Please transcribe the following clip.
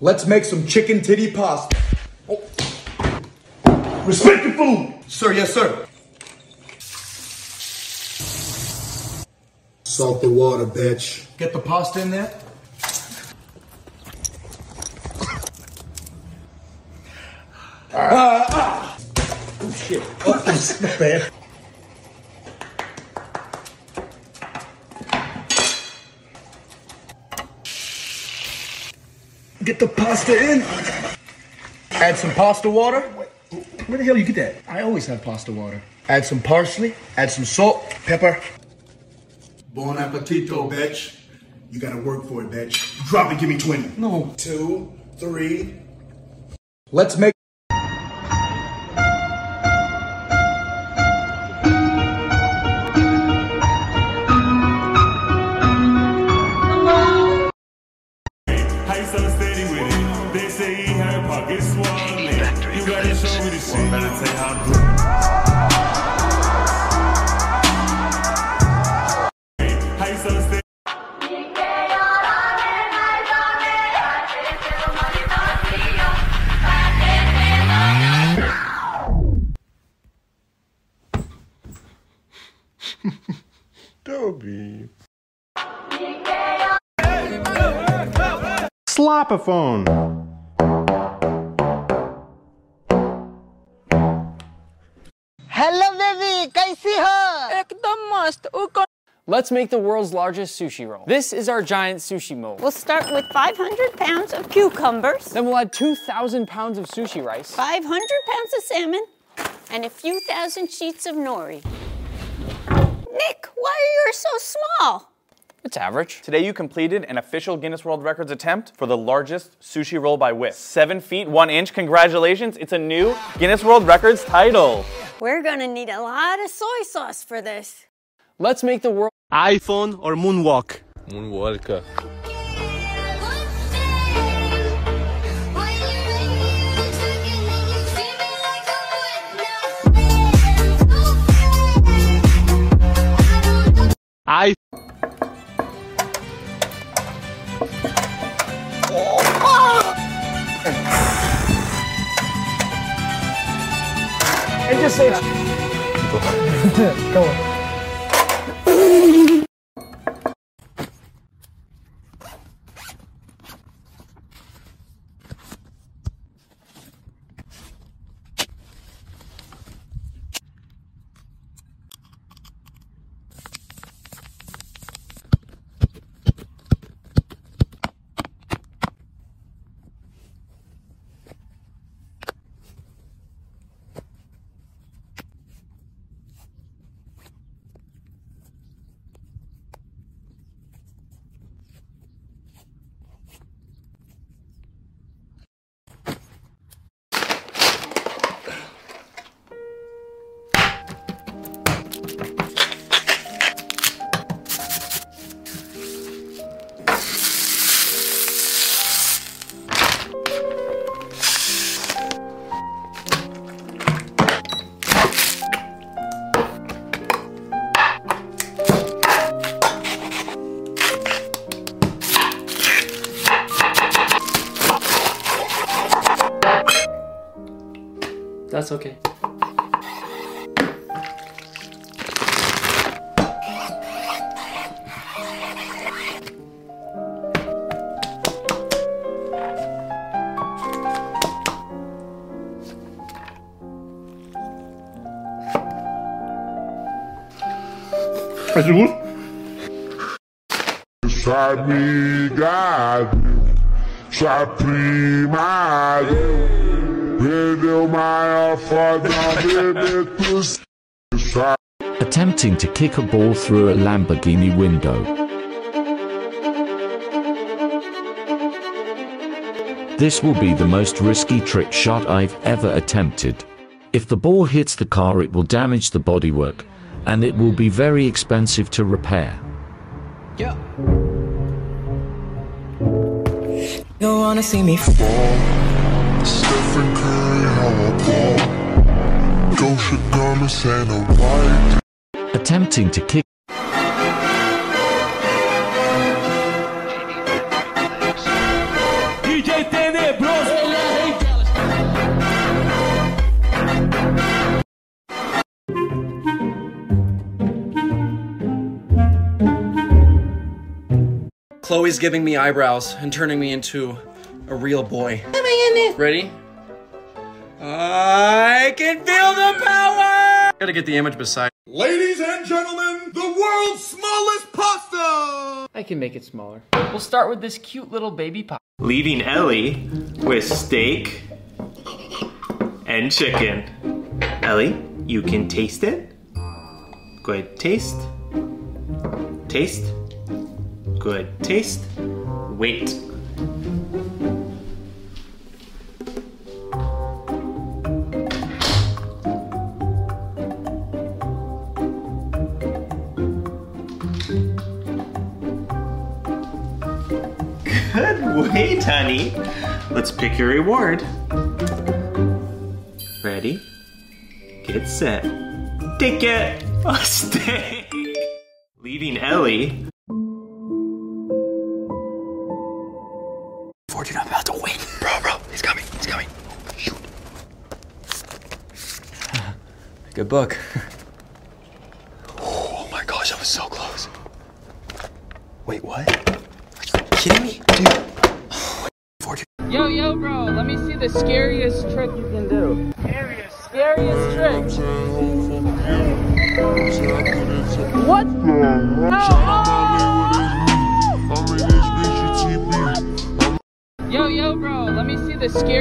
Let's make some chicken titty pasta. Respect the food. Sir, yes, sir. Salt the water, bitch. Get the pasta in there. Ah, ah. Oh, shit. Oh, that's bad. Get the pasta in. Add some pasta water. Where the hell you get that? I always have pasta water. Add some parsley. Add some salt, pepper. Bon appetito, bitch. You gotta work for it, bitch. Drop it, give me 20. No. Two, three. Let's make. Shit. Better tell how to How you so steady? Dobby. Slopaphone. must uko. Let's make the world's largest sushi roll. This is our giant sushi mold. We'll start with 500 pounds of cucumbers. Then we'll add 2,000 pounds of sushi rice. 500 pounds of salmon and a few thousand sheets of nori. Nick, why are you so small? It's average. Today you completed an official Guinness World Records attempt for the largest sushi roll by width. Seven feet, one inch, congratulations. It's a new Guinness World Records title. We're gonna need a lot of soy sauce for this. Let's make the world. iPhone or Moonwalk? Moonwalker. I And just say. Go on. Thank you. That's okay. Maior foda, bebê, tu sabe. Attempting to kick a ball through a Lamborghini window. This will be the most risky trick shot I've ever attempted. If the ball hits the car, it will damage the bodywork, and it will be very expensive to repair. You wanna see me fall Stephen Curry, how I ball. Gosha Gomez and a white. Attempting to kick DJ Chloe's giving me eyebrows and turning me into a real boy. Oh my goodness. Ready? I can feel the power! Gotta get the image beside. Ladies and gentlemen, the world's smallest pasta! I can make it smaller. We'll start with this cute little baby pop. Leaving Ellie with steak and chicken. Ellie, you can taste it. Good taste. Taste. Good taste. Wait. Good wait, honey. Let's pick your reward. Ready? Get set. Take it! A steak! Leaving Ellie. Fortune, I'm about to win. Bro, bro, he's coming. He's coming. Shoot. Good book. oh my gosh, that was so close. Wait, what? Kidding me? Dude. Yo, yo, bro, let me see the scariest trick you can do. Scariest, scariest trick. What? Yo, yo, bro, let me see the scariest.